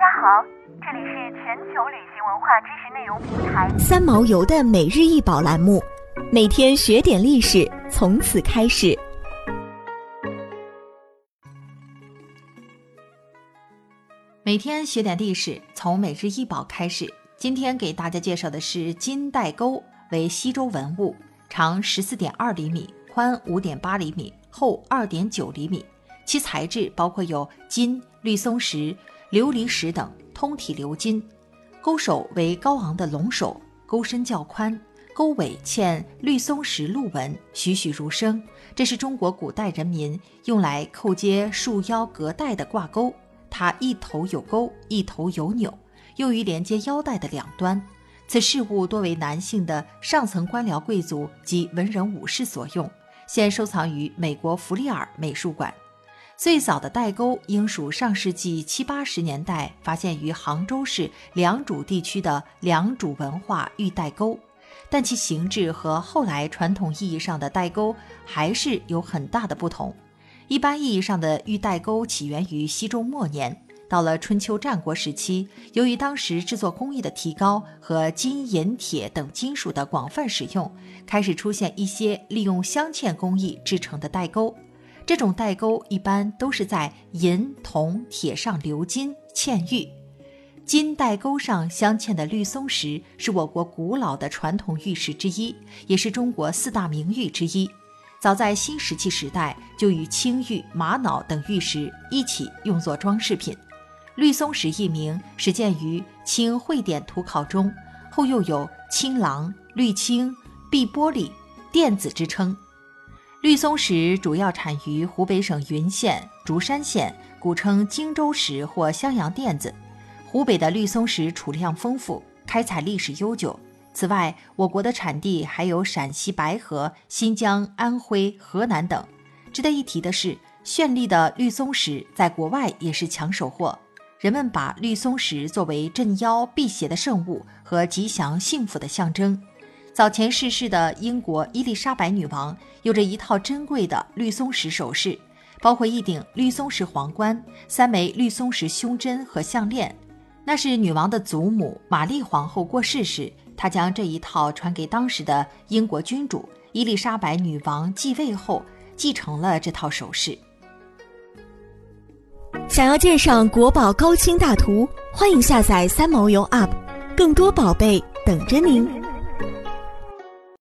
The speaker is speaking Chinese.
大家好，这里是全球旅行文化知识内容平台三毛游的每日一宝栏目，每天学点历史，从此开始。每天学点历史，从每日一宝开始。今天给大家介绍的是金带钩，为西周文物，长十四点二厘米，宽五点八厘米，厚二点九厘米。其材质包括有金、绿松石、琉璃石等，通体鎏金。钩首为高昂的龙首，钩身较宽，钩尾嵌绿松石鹿纹，栩栩如生。这是中国古代人民用来扣接束腰隔带的挂钩，它一头有钩，一头有钮。用于连接腰带的两端，此饰物多为男性的上层官僚贵族及文人武士所用，现收藏于美国弗利尔美术馆。最早的代沟应属上世纪七八十年代发现于杭州市良渚地区的良渚文化玉带沟，但其形制和后来传统意义上的代沟还是有很大的不同。一般意义上的玉带沟起源于西周末年。到了春秋战国时期，由于当时制作工艺的提高和金银铁等金属的广泛使用，开始出现一些利用镶嵌工艺制成的代沟。这种带钩一般都是在银、铜、铁上鎏金嵌玉。金带钩上镶嵌的绿松石是我国古老的传统玉石之一，也是中国四大名玉之一。早在新石器时代，就与青玉、玛瑙等玉石一起用作装饰品。绿松石一名始见于清会典图考中，后又有青狼、绿青、碧玻璃、电子之称。绿松石主要产于湖北省云县、竹山县，古称荆州石或襄阳靛子。湖北的绿松石储量丰富，开采历史悠久。此外，我国的产地还有陕西白河、新疆、安徽、河南等。值得一提的是，绚丽的绿松石在国外也是抢手货。人们把绿松石作为镇妖辟邪的圣物和吉祥幸福的象征。早前逝世的英国伊丽莎白女王有着一套珍贵的绿松石首饰，包括一顶绿松石皇冠、三枚绿松石胸针和项链。那是女王的祖母玛丽皇后过世时，她将这一套传给当时的英国君主。伊丽莎白女王继位后，继承了这套首饰。想要鉴赏国宝高清大图，欢迎下载三毛游 App，更多宝贝等着您。